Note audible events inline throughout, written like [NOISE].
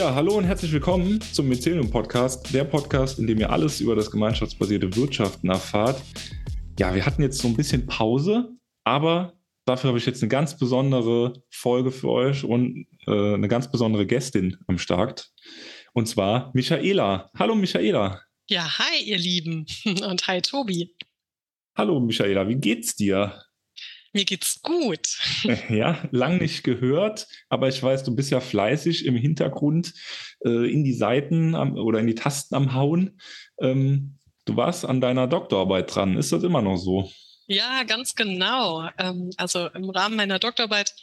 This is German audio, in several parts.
Ja, hallo und herzlich willkommen zum Mycelium Podcast, der Podcast, in dem ihr alles über das gemeinschaftsbasierte Wirtschaften erfahrt. Ja, wir hatten jetzt so ein bisschen Pause, aber dafür habe ich jetzt eine ganz besondere Folge für euch und äh, eine ganz besondere Gästin am Start. Und zwar Michaela. Hallo Michaela. Ja, hi ihr Lieben [LAUGHS] und hi Tobi. Hallo Michaela, wie geht's dir? Mir geht's gut. [LAUGHS] Ja, lang nicht gehört, aber ich weiß, du bist ja fleißig im Hintergrund äh, in die Seiten am, oder in die Tasten am Hauen. Ähm, du warst an deiner Doktorarbeit dran. Ist das immer noch so? Ja, ganz genau. Ähm, also im Rahmen meiner Doktorarbeit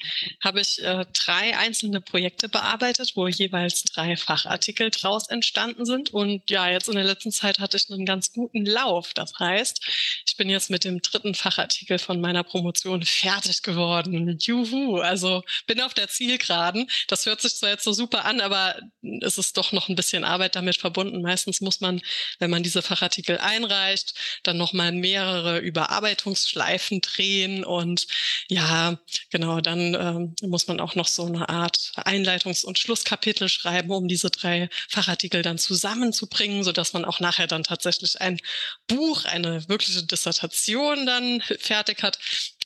habe ich äh, drei einzelne Projekte bearbeitet, wo jeweils drei Fachartikel draus entstanden sind. Und ja, jetzt in der letzten Zeit hatte ich einen ganz guten Lauf. Das heißt, ich bin jetzt mit dem dritten Fachartikel von meiner Promotion fertig geworden. Juhu, also bin auf der Zielgeraden. Das hört sich zwar jetzt so super an, aber es ist doch noch ein bisschen Arbeit damit verbunden. Meistens muss man, wenn man diese Fachartikel einreicht, dann nochmal mehrere Überarbeitungen Schleifen drehen und ja, genau, dann ähm, muss man auch noch so eine Art Einleitungs- und Schlusskapitel schreiben, um diese drei Fachartikel dann zusammenzubringen, so dass man auch nachher dann tatsächlich ein Buch, eine wirkliche Dissertation dann fertig hat.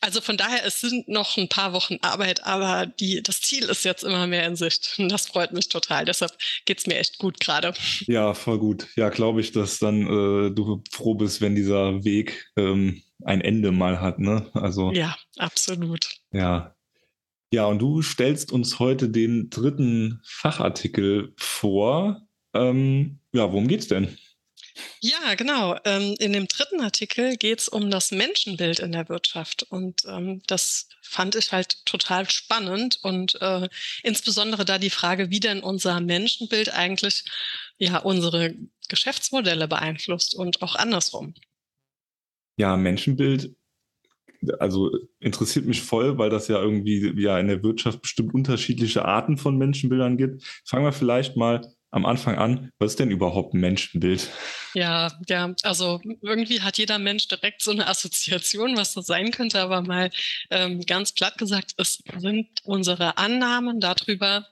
Also von daher, es sind noch ein paar Wochen Arbeit, aber die, das Ziel ist jetzt immer mehr in Sicht. Und das freut mich total. Deshalb geht's mir echt gut gerade. Ja, voll gut. Ja, glaube ich, dass dann äh, du froh bist, wenn dieser Weg ähm, ein Ende mal hat, ne? Also. Ja, absolut. Ja. Ja, und du stellst uns heute den dritten Fachartikel vor. Ähm, ja, worum geht's denn? Ja, genau. Ähm, in dem dritten Artikel geht es um das Menschenbild in der Wirtschaft. Und ähm, das fand ich halt total spannend und äh, insbesondere da die Frage, wie denn unser Menschenbild eigentlich ja unsere Geschäftsmodelle beeinflusst und auch andersrum. Ja, Menschenbild, also interessiert mich voll, weil das ja irgendwie ja in der Wirtschaft bestimmt unterschiedliche Arten von Menschenbildern gibt. Fangen wir vielleicht mal am Anfang an, was ist denn überhaupt ein Menschenbild? Ja, ja, also irgendwie hat jeder Mensch direkt so eine Assoziation, was das sein könnte, aber mal ähm, ganz platt gesagt, es sind unsere Annahmen darüber,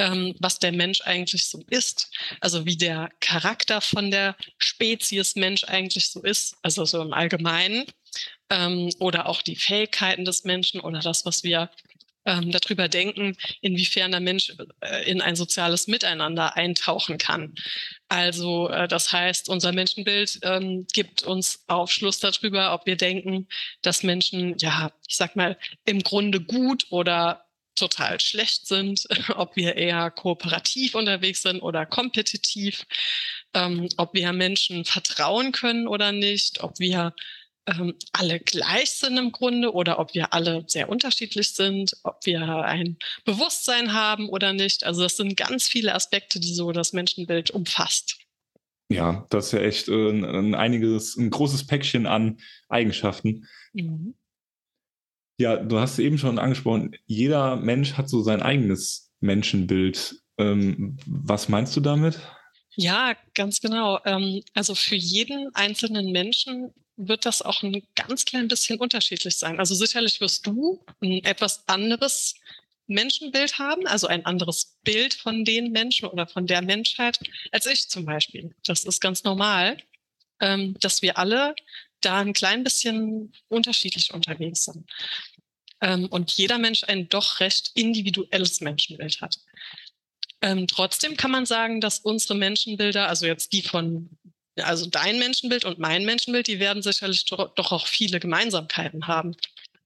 ähm, was der Mensch eigentlich so ist, also wie der Charakter von der Spezies Mensch eigentlich so ist, also so im Allgemeinen, ähm, oder auch die Fähigkeiten des Menschen oder das, was wir ähm, darüber denken, inwiefern der Mensch äh, in ein soziales Miteinander eintauchen kann. Also äh, das heißt, unser Menschenbild ähm, gibt uns Aufschluss darüber, ob wir denken, dass Menschen, ja, ich sag mal, im Grunde gut oder total schlecht sind, [LAUGHS] ob wir eher kooperativ unterwegs sind oder kompetitiv, ähm, ob wir Menschen vertrauen können oder nicht, ob wir ähm, alle gleich sind im Grunde oder ob wir alle sehr unterschiedlich sind, ob wir ein Bewusstsein haben oder nicht. Also das sind ganz viele Aspekte, die so das Menschenbild umfasst. Ja, das ist ja echt äh, ein, einiges, ein großes Päckchen an Eigenschaften. Mhm. Ja, du hast eben schon angesprochen, jeder Mensch hat so sein eigenes Menschenbild. Ähm, was meinst du damit? Ja, ganz genau. Ähm, also für jeden einzelnen Menschen wird das auch ein ganz klein bisschen unterschiedlich sein. Also sicherlich wirst du ein etwas anderes Menschenbild haben, also ein anderes Bild von den Menschen oder von der Menschheit als ich zum Beispiel. Das ist ganz normal, ähm, dass wir alle da ein klein bisschen unterschiedlich unterwegs sind. Ähm, und jeder Mensch ein doch recht individuelles Menschenbild hat. Ähm, trotzdem kann man sagen, dass unsere Menschenbilder, also jetzt die von also dein Menschenbild und mein Menschenbild, die werden sicherlich doch, auch viele Gemeinsamkeiten haben.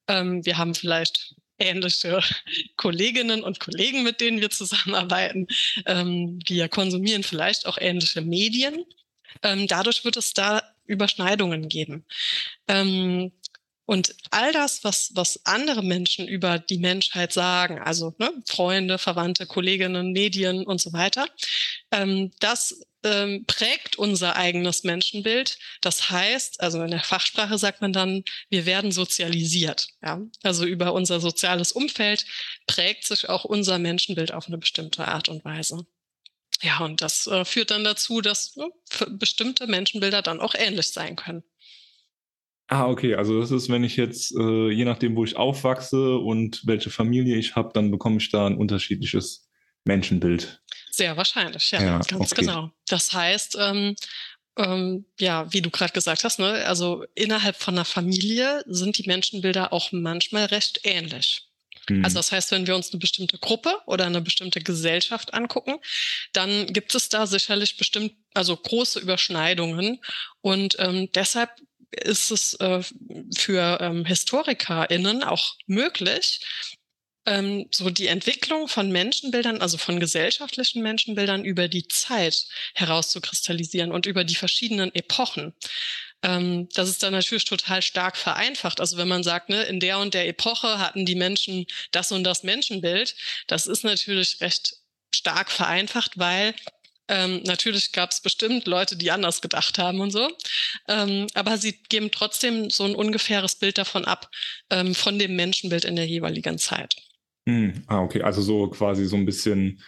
Ähm, wir haben vielleicht ähnliche [LAUGHS] Kolleginnen und Kollegen, mit denen wir zusammenarbeiten. Ähm, wir konsumieren vielleicht auch ähnliche Medien. Ähm, dadurch wird es da Überschneidungen geben. Ähm, und all das, was, was andere Menschen über die Menschheit sagen, also ne, Freunde, Verwandte, Kolleginnen, Medien und so weiter, ähm, das ähm, prägt unser eigenes Menschenbild. Das heißt, also in der Fachsprache sagt man dann, wir werden sozialisiert. Ja? Also über unser soziales Umfeld prägt sich auch unser Menschenbild auf eine bestimmte Art und Weise. Ja, und das äh, führt dann dazu, dass ne, bestimmte Menschenbilder dann auch ähnlich sein können. Ah, okay. Also das ist, wenn ich jetzt, äh, je nachdem, wo ich aufwachse und welche Familie ich habe, dann bekomme ich da ein unterschiedliches Menschenbild. Sehr wahrscheinlich, ja, ja ganz okay. genau. Das heißt, ähm, ähm, ja, wie du gerade gesagt hast, ne, also innerhalb von einer Familie sind die Menschenbilder auch manchmal recht ähnlich. Mhm. Also das heißt, wenn wir uns eine bestimmte Gruppe oder eine bestimmte Gesellschaft angucken, dann gibt es da sicherlich bestimmt, also große Überschneidungen. Und ähm, deshalb ist es äh, für ähm, HistorikerInnen auch möglich, ähm, so die Entwicklung von Menschenbildern, also von gesellschaftlichen Menschenbildern über die Zeit herauszukristallisieren und über die verschiedenen Epochen. Ähm, das ist dann natürlich total stark vereinfacht. Also wenn man sagt, ne, in der und der Epoche hatten die Menschen das und das Menschenbild, das ist natürlich recht stark vereinfacht, weil ähm, natürlich gab es bestimmt Leute, die anders gedacht haben und so. Ähm, aber sie geben trotzdem so ein ungefähres Bild davon ab, ähm, von dem Menschenbild in der jeweiligen Zeit. Hm, ah, okay. Also so quasi so ein bisschen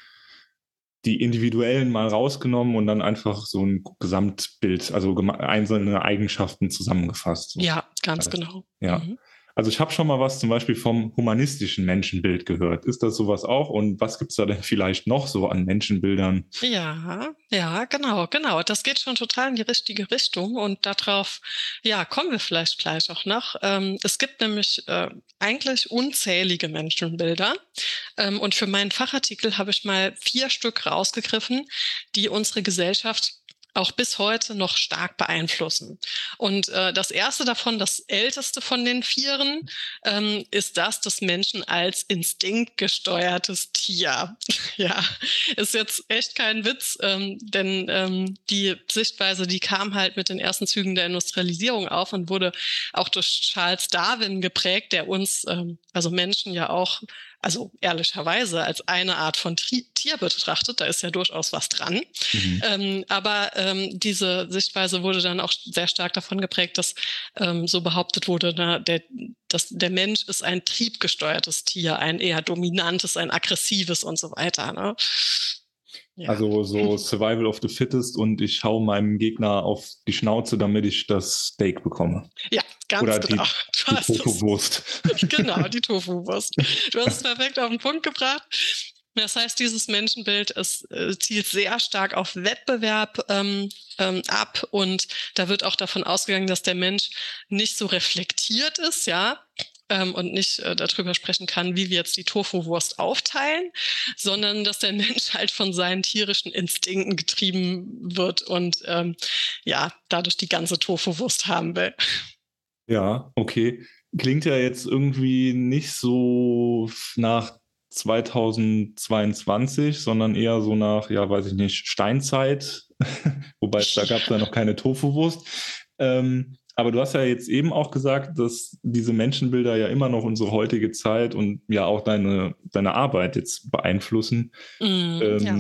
die individuellen mal rausgenommen und dann einfach so ein Gesamtbild, also einzelne Eigenschaften zusammengefasst. Ja, ganz also, genau. Ja. Mhm. Also ich habe schon mal was zum Beispiel vom humanistischen Menschenbild gehört. Ist das sowas auch? Und was gibt's da denn vielleicht noch so an Menschenbildern? Ja, ja, genau, genau. Das geht schon total in die richtige Richtung und darauf, ja, kommen wir vielleicht gleich auch noch. Ähm, es gibt nämlich äh, eigentlich unzählige Menschenbilder. Ähm, und für meinen Fachartikel habe ich mal vier Stück rausgegriffen, die unsere Gesellschaft auch bis heute noch stark beeinflussen. Und äh, das erste davon, das älteste von den Vieren, ähm, ist das des Menschen als instinktgesteuertes Tier. [LAUGHS] ja, ist jetzt echt kein Witz, ähm, denn ähm, die Sichtweise, die kam halt mit den ersten Zügen der Industrialisierung auf und wurde auch durch Charles Darwin geprägt, der uns, ähm, also Menschen ja auch also ehrlicherweise als eine Art von Tri Tier betrachtet, da ist ja durchaus was dran. Mhm. Ähm, aber ähm, diese Sichtweise wurde dann auch sehr stark davon geprägt, dass ähm, so behauptet wurde, na, der, dass der Mensch ist ein triebgesteuertes Tier, ein eher dominantes, ein aggressives und so weiter. Ne? Ja. Also so [LAUGHS] Survival of the Fittest und ich hau meinem Gegner auf die Schnauze, damit ich das Steak bekomme. Ja, ganz Oder genau. Die, die Tofu-Wurst. [LAUGHS] genau, die [LAUGHS] Tofu-Wurst. Du hast es perfekt auf den Punkt gebracht. Das heißt, dieses Menschenbild ist, äh, zielt sehr stark auf Wettbewerb ähm, ähm, ab und da wird auch davon ausgegangen, dass der Mensch nicht so reflektiert ist, ja, ähm, und nicht äh, darüber sprechen kann, wie wir jetzt die Tofu-Wurst aufteilen, sondern dass der [LAUGHS] Mensch halt von seinen tierischen Instinkten getrieben wird und ähm, ja, dadurch die ganze Tofu-Wurst haben will. Ja, okay. Klingt ja jetzt irgendwie nicht so nach 2022, sondern eher so nach, ja, weiß ich nicht, Steinzeit. [LAUGHS] Wobei da gab es ja noch keine Tofu-Wurst. Ähm, aber du hast ja jetzt eben auch gesagt, dass diese Menschenbilder ja immer noch unsere heutige Zeit und ja auch deine, deine Arbeit jetzt beeinflussen. Mm, ähm, ja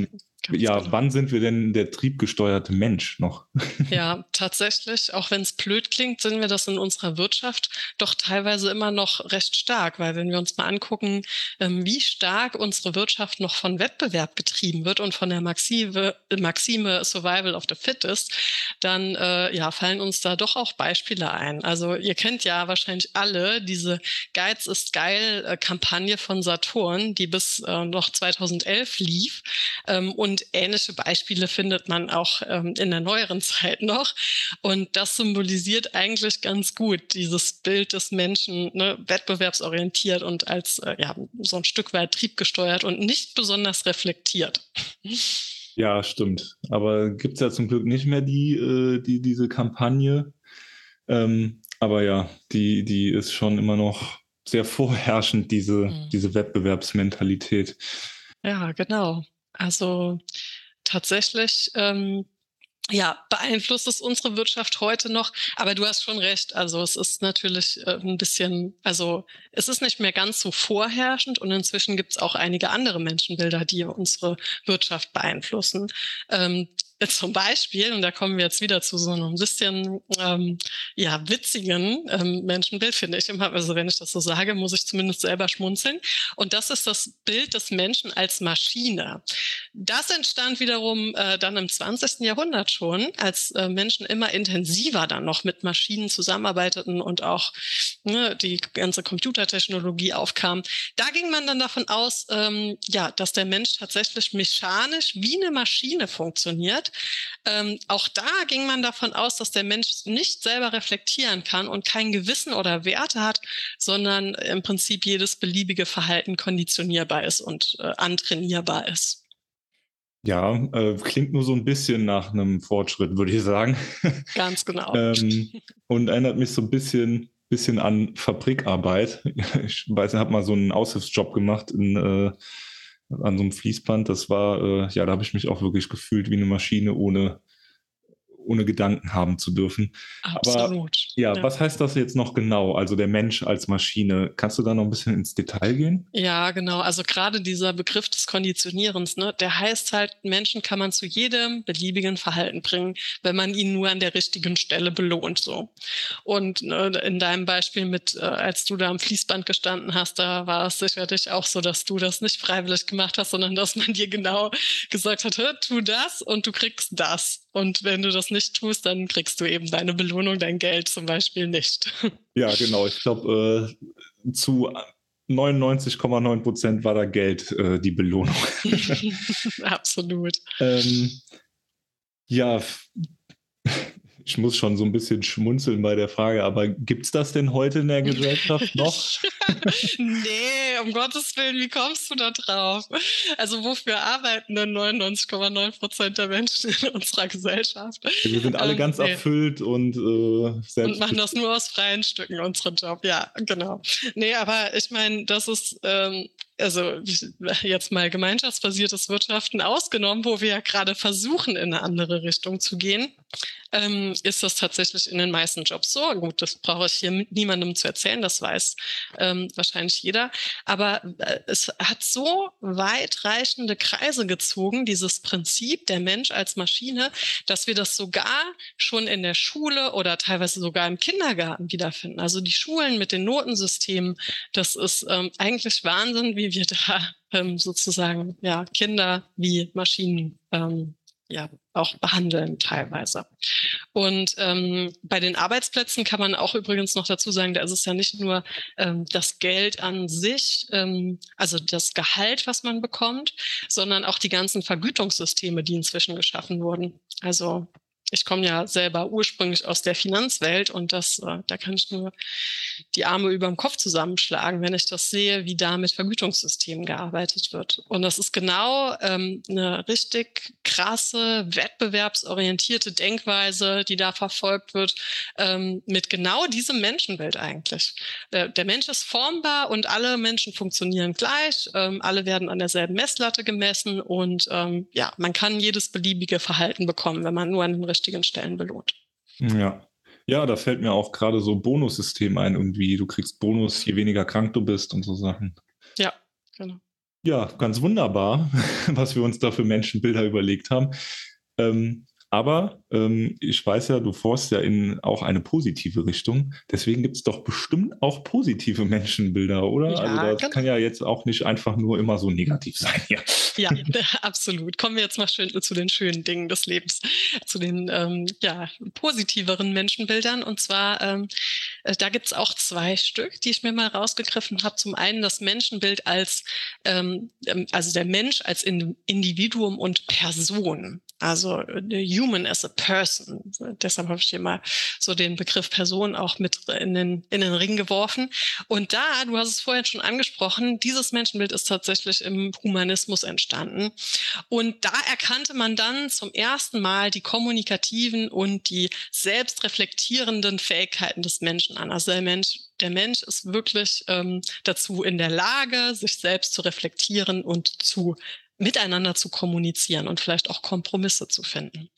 [LAUGHS] ja, genau. wann sind wir denn der triebgesteuerte Mensch noch? [LAUGHS] ja, tatsächlich, auch wenn es blöd klingt, sind wir das in unserer Wirtschaft doch teilweise immer noch recht stark, weil wenn wir uns mal angucken, ähm, wie stark unsere Wirtschaft noch von Wettbewerb getrieben wird und von der Maxime, Maxime Survival of the Fittest, dann äh, ja, fallen uns da doch auch Beispiele ein. Also ihr kennt ja wahrscheinlich alle diese Geiz ist geil äh, Kampagne von Saturn, die bis äh, noch 2011 lief ähm, und und ähnliche Beispiele findet man auch ähm, in der neueren Zeit noch. Und das symbolisiert eigentlich ganz gut dieses Bild des Menschen, ne, wettbewerbsorientiert und als äh, ja, so ein Stück weit triebgesteuert und nicht besonders reflektiert. Ja, stimmt. Aber gibt es ja zum Glück nicht mehr die, äh, die diese Kampagne. Ähm, aber ja, die, die ist schon immer noch sehr vorherrschend, diese, mhm. diese Wettbewerbsmentalität. Ja, genau. Also tatsächlich ähm, ja, beeinflusst es unsere Wirtschaft heute noch. Aber du hast schon recht. Also es ist natürlich äh, ein bisschen, also es ist nicht mehr ganz so vorherrschend und inzwischen gibt es auch einige andere Menschenbilder, die unsere Wirtschaft beeinflussen. Ähm, [LAUGHS] zum Beispiel, und da kommen wir jetzt wieder zu so einem bisschen ähm, ja, witzigen ähm, Menschenbild, finde ich immer, also wenn ich das so sage, muss ich zumindest selber schmunzeln. Und das ist das Bild des Menschen als Maschine. Das entstand wiederum äh, dann im 20. Jahrhundert schon, als äh, Menschen immer intensiver dann noch mit Maschinen zusammenarbeiteten und auch ne, die ganze Computertechnologie aufkam. Da ging man dann davon aus, ähm, ja, dass der Mensch tatsächlich mechanisch wie eine Maschine funktioniert. Ähm, auch da ging man davon aus, dass der Mensch nicht selber reflektieren kann und kein Gewissen oder Werte hat, sondern im Prinzip jedes beliebige Verhalten konditionierbar ist und äh, antrainierbar ist. Ja, äh, klingt nur so ein bisschen nach einem Fortschritt, würde ich sagen. [LAUGHS] Ganz genau. ähm, und erinnert mich so ein bisschen, bisschen an Fabrikarbeit. [LAUGHS] Ich weiß, ich habe mal so einen Aushilfsjob gemacht in, äh, an so einem Fließband. Das war, äh, ja, da habe ich mich auch wirklich gefühlt wie eine Maschine ohne ohne Gedanken haben zu dürfen. Absolut. Aber, ja, ja, was heißt das jetzt noch genau? Also der Mensch als Maschine. Kannst du da noch ein bisschen ins Detail gehen? Ja, genau. Also gerade dieser Begriff des Konditionierens, ne, der heißt halt, Menschen kann man zu jedem beliebigen Verhalten bringen, wenn man ihn nur an der richtigen Stelle belohnt. So. Und ne, in deinem Beispiel mit, äh, als du da am Fließband gestanden hast, da war es sicherlich auch so, dass du das nicht freiwillig gemacht hast, sondern dass man dir genau gesagt hat, tu das und du kriegst das. Und wenn du das nicht tust, dann kriegst du eben deine Belohnung, dein Geld zum Beispiel nicht. [LAUGHS] Ja, genau. Ich glaube, äh, zu 99,9 Prozent war da Geld äh, die Belohnung. [LAUGHS] Absolut. [LAUGHS] Ähm, ja, ich muss schon so ein bisschen schmunzeln bei der Frage, aber gibt es das denn heute in der Gesellschaft [LAUGHS] noch? nee, um Gottes Willen, wie kommst du da drauf? Also wofür arbeiten denn 99,9 Prozent der Menschen in unserer Gesellschaft? Wir sind alle ähm, ganz nee. erfüllt und äh, selbst. Und machen das nur aus freien Stücken, unseren Job. Ja, genau. Nee, aber ich meine, das ist ähm, also [LAUGHS] jetzt mal gemeinschaftsbasiertes Wirtschaften ausgenommen, wo wir ja gerade versuchen, in eine andere Richtung zu gehen, ähm, ist das tatsächlich in den meisten Jobs so. Gut, das brauche ich hier niemandem zu erzählen, das weiß ähm, wahrscheinlich jeder. Aber äh, es hat so weitreichende Kreise gezogen, dieses Prinzip der Mensch als Maschine, dass wir das sogar schon in der Schule oder teilweise sogar im Kindergarten wiederfinden. Also die Schulen mit den Notensystemen, das ist ähm, eigentlich Wahnsinn, wie wie wir da ähm, sozusagen ja, Kinder wie Maschinen ähm, ja auch behandeln teilweise. Und ähm, bei den Arbeitsplätzen kann man auch übrigens noch dazu sagen, da ist es ja nicht nur ähm, das Geld an sich, ähm, also das Gehalt, was man bekommt, sondern auch die ganzen Vergütungssysteme, die inzwischen geschaffen wurden. Also ich komme ja selber ursprünglich aus der Finanzwelt und das, äh, da kann ich nur die Arme über dem Kopf zusammenschlagen, wenn ich das sehe, wie da mit Vergütungssystemen gearbeitet wird. Und das ist genau ähm, eine richtig krasse, wettbewerbsorientierte Denkweise, die da verfolgt wird, ähm, mit genau diesem Menschenbild eigentlich. Der, der, Mensch ist formbar und alle Menschen funktionieren gleich, ähm, alle werden an derselben Messlatte gemessen und ähm, ja, man kann jedes beliebige Verhalten bekommen, wenn man nur an den richtigen Stellen belohnt. Ja. Ja, da fällt mir auch gerade so Bonussystem ein, irgendwie. Du kriegst Bonus, je weniger krank du bist und so Sachen. Ja, genau. Ja, ganz wunderbar, [LAUGHS] was wir uns da für Menschenbilder überlegt haben. Ähm, aber ähm, ich weiß ja, du forst ja in auch eine positive Richtung. Deswegen gibt es doch bestimmt auch positive Menschenbilder, oder? Ja, also das kann ja jetzt auch nicht einfach nur immer so negativ sein. Ja. ja, [LAUGHS] [LAUGHS] absolut. Kommen wir jetzt mal schön zu den schönen Dingen des Lebens, zu den ähm, ja, positiveren Menschenbildern. Und zwar, ähm, äh, da gibt es auch zwei Stück, die ich mir mal rausgegriffen habe. Zum einen das Menschenbild als, ähm, ähm also der Mensch als Individuum und Person. Also the human as a person. Deshalb habe ich hier mal so den Begriff Person auch mit in den, in den Ring geworfen. Und da, du hast es vorhin schon angesprochen, dieses Menschenbild ist tatsächlich im Humanismus entstanden. Und da erkannte man dann zum ersten Mal die kommunikativen und die selbstreflektierenden Fähigkeiten des Menschen an. Also der Mensch der Mensch ist wirklich ähm, dazu in der Lage, sich selbst zu reflektieren und zu miteinander zu kommunizieren und vielleicht auch Kompromisse zu finden.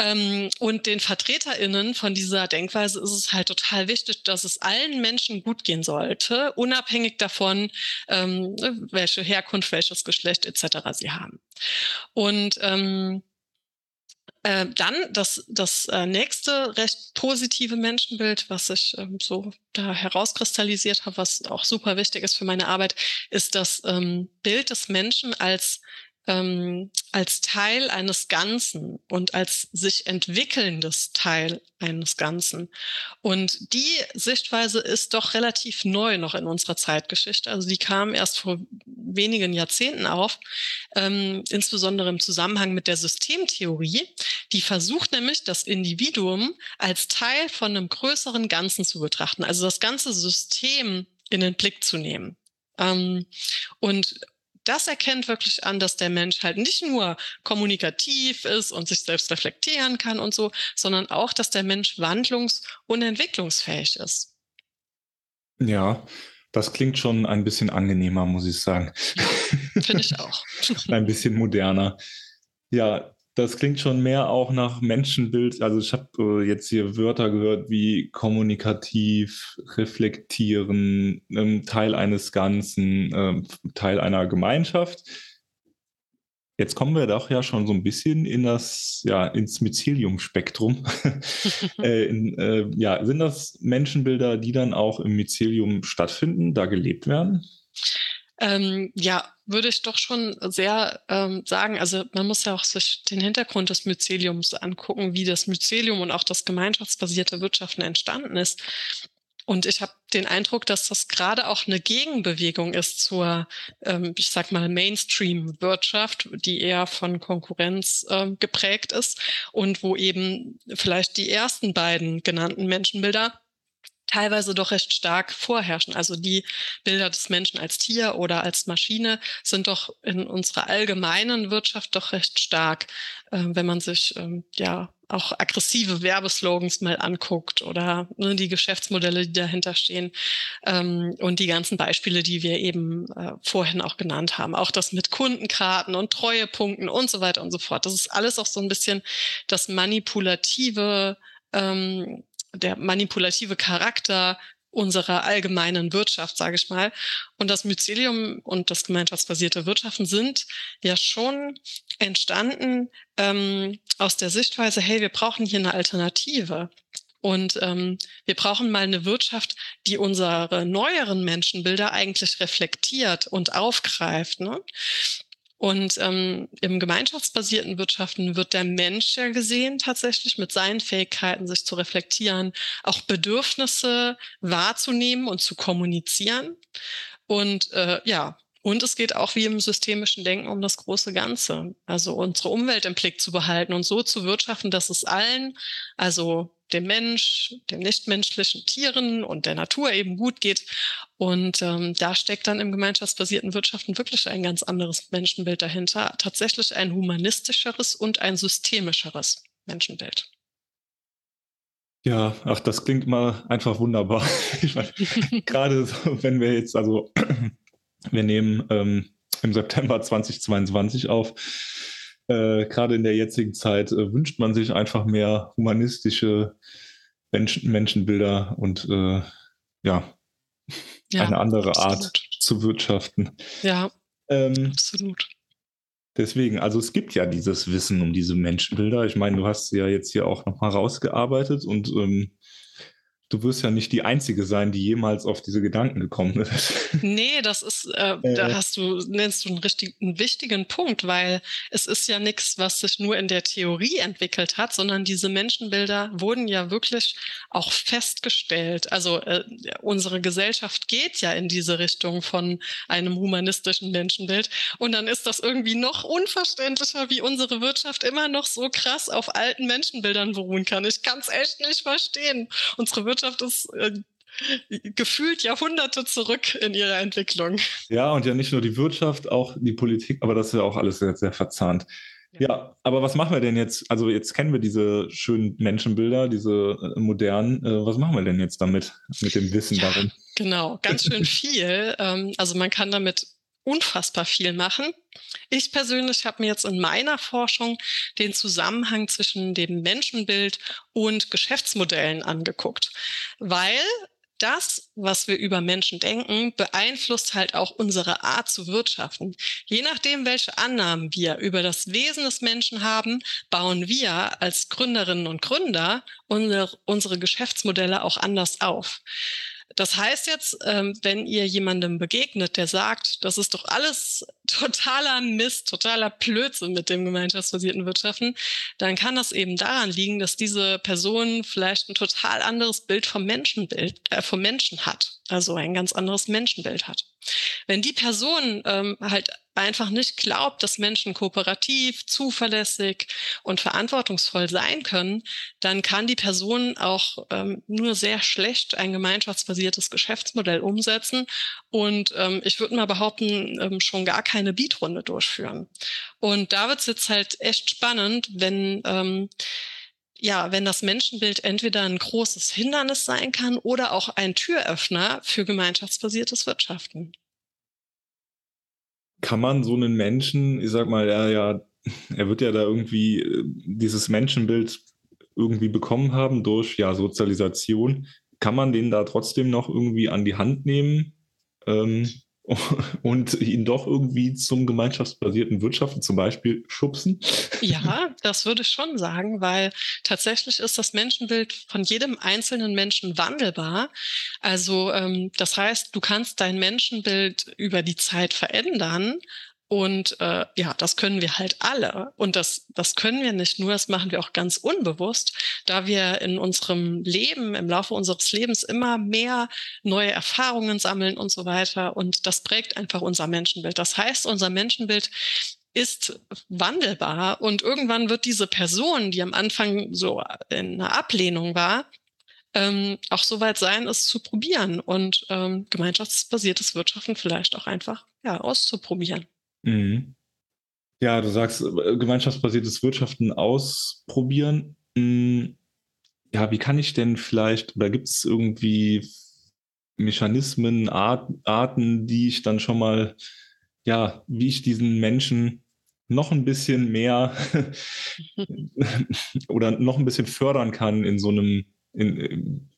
Ähm, und den VertreterInnen von dieser Denkweise ist es halt total wichtig, dass es allen Menschen gut gehen sollte, unabhängig davon, ähm, welche Herkunft, welches Geschlecht etc. sie haben. Und ähm, äh, dann das, das äh, nächste recht positive Menschenbild, was ich ähm, so da herauskristallisiert habe, was auch super wichtig ist für meine Arbeit, ist das ähm, Bild des Menschen als ähm, als Teil eines Ganzen und als sich entwickelndes Teil eines Ganzen. Und die Sichtweise ist doch relativ neu noch in unserer Zeitgeschichte. Also die kam erst vor wenigen Jahrzehnten auf, ähm, insbesondere im Zusammenhang mit der Systemtheorie. Die versucht nämlich, das Individuum als Teil von einem größeren Ganzen zu betrachten, also das ganze System in den Blick zu nehmen. Ähm, und das erkennt wirklich an, dass der Mensch halt nicht nur kommunikativ ist und sich selbst reflektieren kann und so, sondern auch, dass der Mensch wandlungs- und entwicklungsfähig ist. Ja, das klingt schon ein bisschen angenehmer, muss ich sagen. Finde ich [LAUGHS] auch. ein bisschen moderner. Ja, das klingt schon mehr auch nach Menschenbild. Also ich habe äh, jetzt hier Wörter gehört wie kommunikativ, reflektieren, ähm, Teil eines Ganzen, ähm, Teil einer Gemeinschaft. Jetzt kommen wir doch ja schon so ein bisschen in das, ja, ins Mycelium-Spektrum. [LAUGHS] äh, äh, ja, sind das Menschenbilder, die dann auch im Mycelium stattfinden, da gelebt werden? Ähm, ja, würde ich doch schon sehr ähm, sagen. Also man muss ja auch sich den Hintergrund des Myceliums angucken, wie das Mycelium und auch das gemeinschaftsbasierte Wirtschaften entstanden ist. Und ich habe den Eindruck, dass das gerade auch eine Gegenbewegung ist zur, ähm, ich sag mal, Mainstream-Wirtschaft, die eher von Konkurrenz ähm, geprägt ist und wo eben vielleicht die ersten beiden genannten Menschenbilder teilweise doch recht stark vorherrschen. Also die Bilder des Menschen als Tier oder als Maschine sind doch in unserer allgemeinen Wirtschaft doch recht stark, äh, wenn man sich ähm, ja auch aggressive Werbeslogans mal anguckt oder ne, die Geschäftsmodelle, die dahinter stehen ähm, und die ganzen Beispiele, die wir eben äh, vorhin auch genannt haben. Auch das mit Kundenkarten und Treuepunkten und so weiter und so fort. Das ist alles auch so ein bisschen das manipulative ähm, der manipulative Charakter unserer allgemeinen Wirtschaft, sage ich mal. Und das Mycelium und das gemeinschaftsbasierte Wirtschaften sind ja schon entstanden ähm, aus der Sichtweise, hey, wir brauchen hier eine Alternative. Und ähm, wir brauchen mal eine Wirtschaft, die unsere neueren Menschenbilder eigentlich reflektiert und aufgreift. Ne? Und ähm, im gemeinschaftsbasierten Wirtschaften wird der Mensch ja gesehen, tatsächlich mit seinen Fähigkeiten, sich zu reflektieren, auch Bedürfnisse wahrzunehmen und zu kommunizieren. Und äh, ja, und es geht auch wie im systemischen Denken um das große Ganze. Also unsere Umwelt im Blick zu behalten und so zu wirtschaften, dass es allen, also dem Mensch, den nichtmenschlichen Tieren und der Natur eben gut geht. Und ähm, da steckt dann im gemeinschaftsbasierten Wirtschaften wirklich ein ganz anderes Menschenbild dahinter. Tatsächlich ein humanistischeres und ein systemischeres Menschenbild. Ja, ach, das klingt mal einfach wunderbar. [LAUGHS] Meine, gerade so, wenn wir jetzt, also [CLEARS THROAT] wir nehmen ähm, im September 2022 auf, äh, gerade in der jetzigen Zeit äh, wünscht man sich einfach mehr humanistische Menschen, Menschenbilder und äh, ja, ja, eine andere absolut. Art zu wirtschaften. Ja, ähm, absolut. Deswegen, also es gibt ja dieses Wissen um diese Menschenbilder. Ich meine, du hast sie ja jetzt hier auch nochmal rausgearbeitet und ähm, du wirst ja nicht die Einzige sein, die jemals auf diese Gedanken gekommen ist. [LAUGHS] Nee, das ist, äh, äh. da hast du, nennst du einen, richtig, einen wichtigen Punkt, weil es ist ja nichts, was sich nur in der Theorie entwickelt hat, sondern diese Menschenbilder wurden ja wirklich auch festgestellt. Also äh, unsere Gesellschaft geht ja in diese Richtung von einem humanistischen Menschenbild. Und dann ist das irgendwie noch unverständlicher, wie unsere Wirtschaft immer noch so krass auf alten Menschenbildern beruhen kann. Ich kann es echt nicht verstehen. Unsere Wirtschaft Wirtschaft ist äh, gefühlt Jahrhunderte zurück in ihrer Entwicklung. Ja, und ja nicht nur die Wirtschaft, auch die Politik, aber das ist ja auch alles sehr, sehr verzahnt. Ja. ja, aber was machen wir denn jetzt? Also jetzt kennen wir diese schönen Menschenbilder, diese äh, modernen. Äh, was machen wir denn jetzt damit, mit dem Wissen ja, darum? Genau, ganz schön [LAUGHS] viel. ähm, also man kann damit unfassbar viel machen. Ich persönlich habe mir jetzt in meiner Forschung den Zusammenhang zwischen dem Menschenbild und Geschäftsmodellen angeguckt, weil das, was wir über Menschen denken, beeinflusst halt auch unsere Art zu wirtschaften. Je nachdem, welche Annahmen wir über das Wesen des Menschen haben, bauen wir als Gründerinnen und Gründer unsere, Geschäftsmodelle auch anders auf. Das heißt jetzt, ähm, wenn ihr jemandem begegnet, der sagt, das ist doch alles [LAUGHS] totaler Mist, totaler Blödsinn mit dem gemeinschaftsbasierten Wirtschaften, dann kann das eben daran liegen, dass diese Person vielleicht ein total anderes Bild vom Menschenbild, äh, vom Menschen hat, also ein ganz anderes Menschenbild hat. Wenn die Person ähm, halt einfach nicht glaubt, dass Menschen kooperativ, zuverlässig und verantwortungsvoll sein können, dann kann die Person auch ähm, nur sehr schlecht ein gemeinschaftsbasiertes Geschäftsmodell umsetzen und ähm, ich würde mal behaupten, ähm, schon gar keine Beatrunde durchführen. Und da wird es jetzt halt echt spannend, wenn ähm, ja, wenn das Menschenbild entweder ein großes Hindernis sein kann oder auch ein Türöffner für gemeinschaftsbasiertes Wirtschaften kann man so einen Menschen, ich sag mal, er ja, er wird ja da irgendwie äh, dieses Menschenbild irgendwie bekommen haben durch ja Sozialisation. Kann man den da trotzdem noch irgendwie an die Hand nehmen? Ähm, [LAUGHS] und ihn doch irgendwie zum gemeinschaftsbasierten Wirtschaften zum Beispiel schubsen? Ja, [LAUGHS] das würde ich schon sagen, weil tatsächlich ist das Menschenbild von jedem einzelnen Menschen wandelbar. Also ähm, das heißt, du kannst dein Menschenbild über die Zeit verändern und äh, ja, das können wir halt alle. Und das, das können wir nicht nur, das machen wir auch ganz unbewusst, da wir in unserem Leben, im Laufe unseres Lebens immer mehr neue Erfahrungen sammeln und so weiter. Und das prägt einfach unser Menschenbild. Das heißt, unser Menschenbild ist wandelbar und irgendwann wird diese Person, die am Anfang so in einer Ablehnung war, ähm, auch so weit sein, es zu probieren und ähm, gemeinschaftsbasiertes Wirtschaften vielleicht auch einfach ja, auszuprobieren. Mhm. Ja, du sagst, äh, gemeinschaftsbasiertes Wirtschaften ausprobieren. Hm, ja, wie kann ich denn vielleicht, oder gibt es irgendwie Mechanismen, Art, Arten, die ich dann schon mal, ja, wie ich diesen Menschen noch ein bisschen mehr [LAUGHS] [LAUGHS] oder noch ein bisschen fördern kann in so einem, in, in,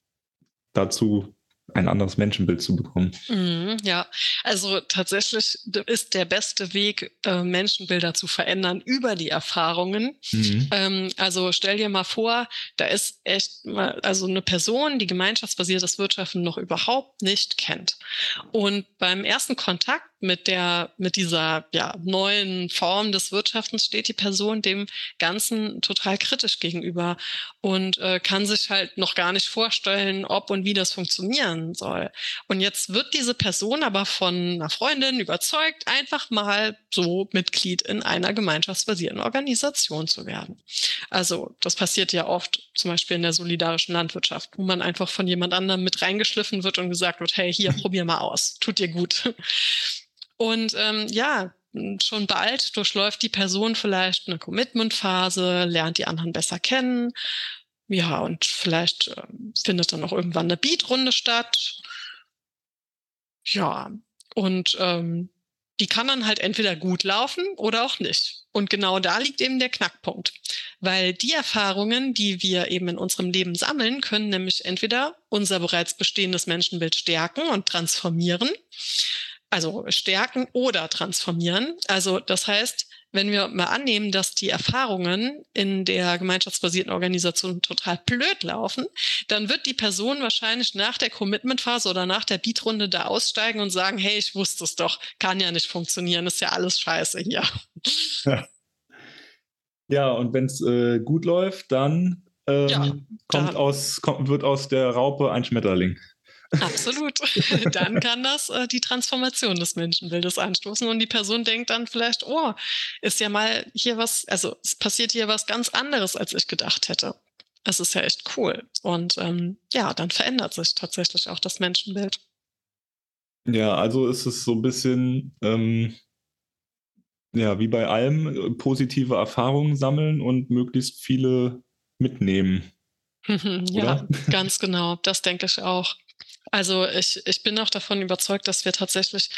dazu ein anderes Menschenbild zu bekommen. Mhm, ja, also tatsächlich ist der beste Weg, äh, Menschenbilder zu verändern über die Erfahrungen. Mhm. Ähm, also stell dir mal vor, da ist echt mal, also eine Person, die gemeinschaftsbasiertes Wirtschaften noch überhaupt nicht kennt. Und beim ersten Kontakt mit der, mit dieser ja, neuen Form des Wirtschaftens steht die Person dem Ganzen total kritisch gegenüber und äh, kann sich halt noch gar nicht vorstellen, ob und wie das funktionieren soll. Und jetzt wird diese Person aber von einer Freundin überzeugt, einfach mal so Mitglied in einer gemeinschaftsbasierten Organisation zu werden. Also das passiert ja oft, zum Beispiel in der solidarischen Landwirtschaft, wo man einfach von jemand anderem mit reingeschliffen wird und gesagt wird, hey, hier, probier mal aus, tut dir gut. Und ähm, ja, schon bald durchläuft die Person vielleicht eine Commitment-Phase, lernt die anderen besser kennen. Ja, und vielleicht äh, findet dann auch irgendwann eine Beat-Runde statt. Ja, und ähm, die kann dann halt entweder gut laufen oder auch nicht. Und genau da liegt eben der Knackpunkt. Weil die Erfahrungen, die wir eben in unserem Leben sammeln, können nämlich entweder unser bereits bestehendes Menschenbild stärken und transformieren also stärken oder transformieren. Also das heißt, wenn wir mal annehmen, dass die Erfahrungen in der gemeinschaftsbasierten Organisation total blöd laufen, dann wird die Person wahrscheinlich nach der Commitment-Phase oder nach der Beat-Runde da aussteigen und sagen, hey, ich wusste es doch, kann ja nicht funktionieren, ist ja alles scheiße hier. Ja, ja und wenn es äh, gut läuft, dann ähm, ja, kommt dann. aus, kommt, wird aus der Raupe ein Schmetterling. Absolut. [LAUGHS] dann kann das äh, die Transformation des Menschenbildes anstoßen und die Person denkt dann vielleicht, oh, ist ja mal hier was, also es passiert hier was ganz anderes, als ich gedacht hätte. Es ist ja echt cool. Und ähm, ja, dann verändert sich tatsächlich auch das Menschenbild. Ja, also ist es so ein bisschen, ähm, ja, wie bei allem, äh, positive Erfahrungen sammeln und möglichst viele mitnehmen. [LAUGHS] ja, ganz genau. Das denke ich auch. Also ich, ich bin auch davon überzeugt, dass wir tatsächlich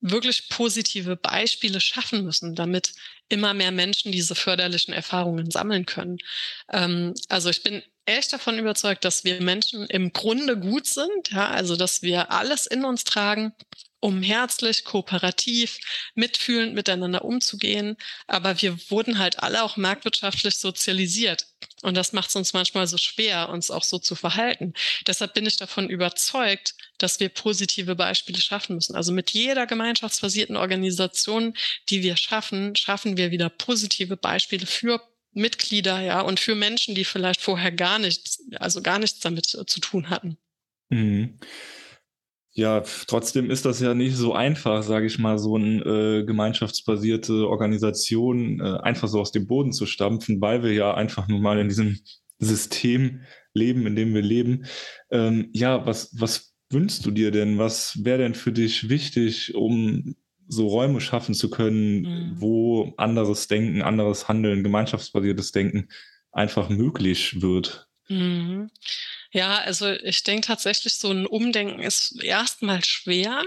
wirklich positive Beispiele schaffen müssen, damit immer mehr Menschen diese förderlichen Erfahrungen sammeln können. Ähm, also ich bin echt davon überzeugt, dass wir Menschen im Grunde gut sind, ja, also dass wir alles in uns tragen, um herzlich, kooperativ, mitfühlend miteinander umzugehen. Aber wir wurden halt alle auch marktwirtschaftlich sozialisiert. Und das macht es uns manchmal so schwer, uns auch so zu verhalten. Deshalb bin ich davon überzeugt, dass wir positive Beispiele schaffen müssen. Also mit jeder gemeinschaftsbasierten Organisation, die wir schaffen, schaffen wir wieder positive Beispiele für Mitglieder, ja, und für Menschen, die vielleicht vorher gar nichts, also gar nichts damit zu tun hatten. Mhm. Ja, trotzdem ist das ja nicht so einfach, sage ich mal, so eine äh, gemeinschaftsbasierte Organisation äh, einfach so aus dem Boden zu stampfen, weil wir ja einfach nun mal in diesem System leben, in dem wir leben. Ähm, ja, was, was wünschst du dir denn? Was wäre denn für dich wichtig, um so Räume schaffen zu können, mhm. wo anderes Denken, anderes Handeln, gemeinschaftsbasiertes Denken einfach möglich wird? Mhm. Ja, also ich denke tatsächlich, so ein Umdenken ist erstmal schwer.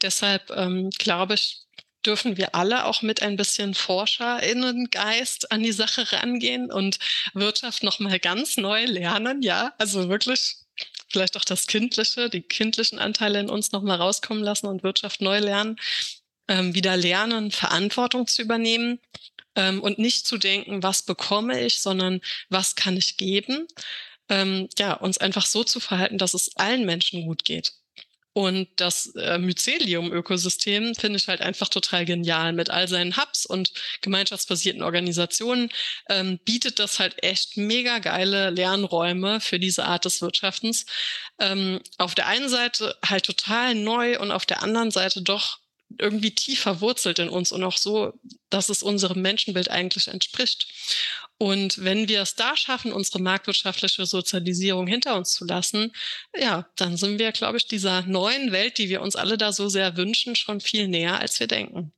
Deshalb ähm, glaube ich, dürfen wir alle auch mit ein bisschen ForscherInnengeist an die Sache rangehen und Wirtschaft nochmal ganz neu lernen. Ja, also wirklich vielleicht auch das Kindliche, die kindlichen Anteile in uns nochmal rauskommen lassen und Wirtschaft neu lernen. Ähm, wieder lernen, Verantwortung zu übernehmen ähm, und nicht zu denken, was bekomme ich, sondern was kann ich geben ähm, ja, uns einfach so zu verhalten, dass es allen Menschen gut geht. Und das äh, Mycelium-Ökosystem finde ich halt einfach total genial. Mit all seinen Hubs und gemeinschaftsbasierten Organisationen ähm, bietet das halt echt mega geile Lernräume für diese Art des Wirtschaftens. Ähm, auf der einen Seite halt total neu und auf der anderen Seite doch irgendwie tief verwurzelt in uns und auch so, dass es unserem Menschenbild eigentlich entspricht. Und wenn wir es da schaffen, unsere marktwirtschaftliche Sozialisierung hinter uns zu lassen, ja, dann sind wir, glaube ich, dieser neuen Welt, die wir uns alle da so sehr wünschen, schon viel näher, als wir denken.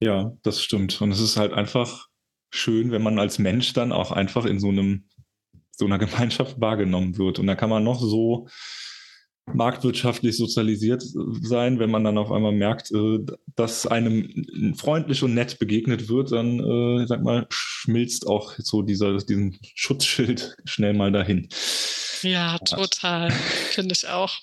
Ja, das stimmt. Und es ist halt einfach schön, wenn man als Mensch dann auch einfach in so einem so einer [LAUGHS] Gemeinschaft wahrgenommen wird. Und da kann man noch so marktwirtschaftlich sozialisiert sein, wenn man dann auf einmal merkt, äh, dass einem freundlich und nett begegnet wird, dann, äh, sag mal, schmilzt auch so dieser, diesen Schutzschild schnell mal dahin. Ja, total. Finde ich auch.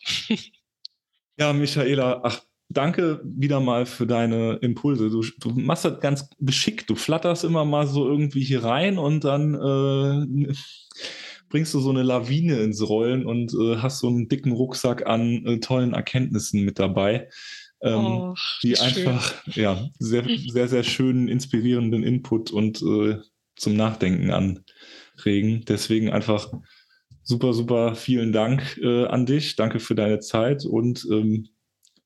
ja, Michaela, ach, danke wieder mal für deine Impulse. Du, du, machst das ganz geschickt. Du flatterst immer mal so irgendwie hier rein und dann äh, bringst du so eine Lawine ins Rollen und äh, hast so einen dicken Rucksack an äh, tollen Erkenntnissen mit dabei, ähm, oh, die schön. einfach ja sehr, sehr, sehr schönen, inspirierenden Input und äh, zum Nachdenken anregen. Deswegen einfach super, super vielen Dank äh, an dich. Danke für deine Zeit und ähm,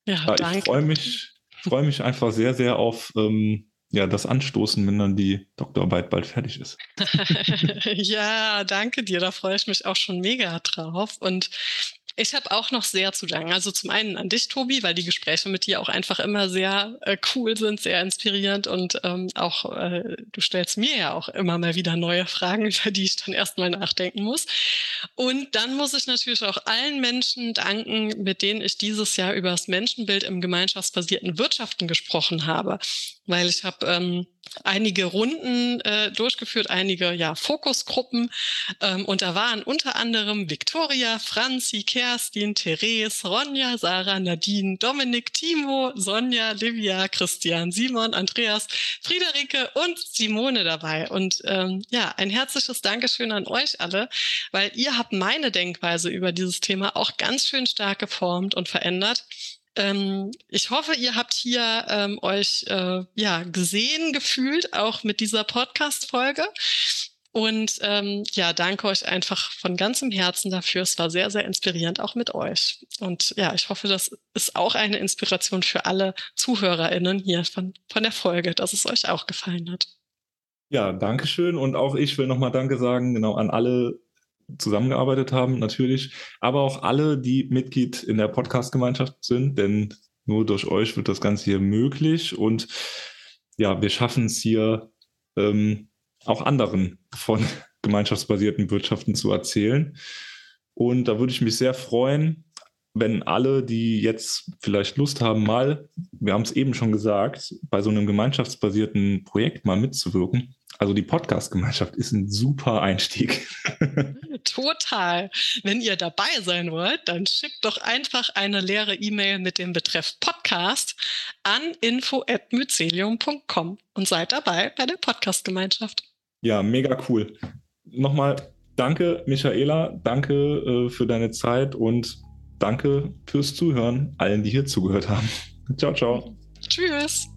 ja, ja, ich freue mich, freue mich einfach sehr, sehr auf ähm, ja, das anstoßen, wenn dann die Doktorarbeit bald fertig ist. [LAUGHS] ja, danke dir. Da freue ich mich auch schon mega drauf. Und ich habe auch noch sehr zu danken. Also zum einen an dich, Tobi, weil die Gespräche mit dir auch einfach immer sehr äh, cool sind, sehr inspirierend und ähm, auch äh, du stellst mir ja auch immer mal wieder neue Fragen, [LAUGHS] über die ich dann erstmal nachdenken muss. Und dann muss ich natürlich auch allen Menschen danken, mit denen ich dieses Jahr über das Menschenbild im gemeinschaftsbasierten Wirtschaften gesprochen habe weil ich habe ähm, einige Runden äh, durchgeführt, einige ja Fokusgruppen. Ähm, und da waren unter anderem Victoria, Franzi, Kerstin, Therese, Ronja, Sarah, Nadine, Dominik, Timo, Sonja, Livia, Christian, Simon, Andreas, Friederike und Simone dabei. Und ähm, ja ein herzliches Dankeschön an euch alle, weil ihr habt meine Denkweise über dieses Thema auch ganz schön stark geformt und verändert ähm, ich hoffe, ihr habt hier ähm, euch äh, ja gesehen, gefühlt, auch mit dieser Podcast-Folge. Und ähm, ja, danke euch einfach von ganzem Herzen dafür. Es war sehr, sehr inspirierend, auch mit euch. Und ja, ich hoffe, das ist auch eine Inspiration für alle ZuhörerInnen hier von, von der Folge, dass es euch auch gefallen hat. Ja, danke schön. Und auch ich will nochmal Danke sagen, genau an alle zusammengearbeitet haben, natürlich, aber auch alle, die Mitglied in der Podcast-Gemeinschaft sind, denn nur durch euch wird das Ganze hier möglich und ja, wir schaffen es hier ähm, auch anderen von [LAUGHS] gemeinschaftsbasierten Wirtschaften zu erzählen. Und da würde ich mich sehr freuen, wenn alle, die jetzt vielleicht Lust haben, mal, wir haben es eben schon gesagt, bei so einem gemeinschaftsbasierten Projekt mal mitzuwirken, Also die Podcast-Gemeinschaft ist ein super Einstieg. [LAUGHS] Total. Wenn ihr dabei sein wollt, dann schickt doch einfach eine leere E-Mail mit dem Betreff Podcast an info@mycelium.com und seid dabei bei der Podcast-Gemeinschaft. Ja, mega cool. Nochmal danke, Michaela. Danke äh, für deine Zeit und danke fürs Zuhören allen, die hier zugehört haben. [LAUGHS] Ciao, ciao. Tschüss.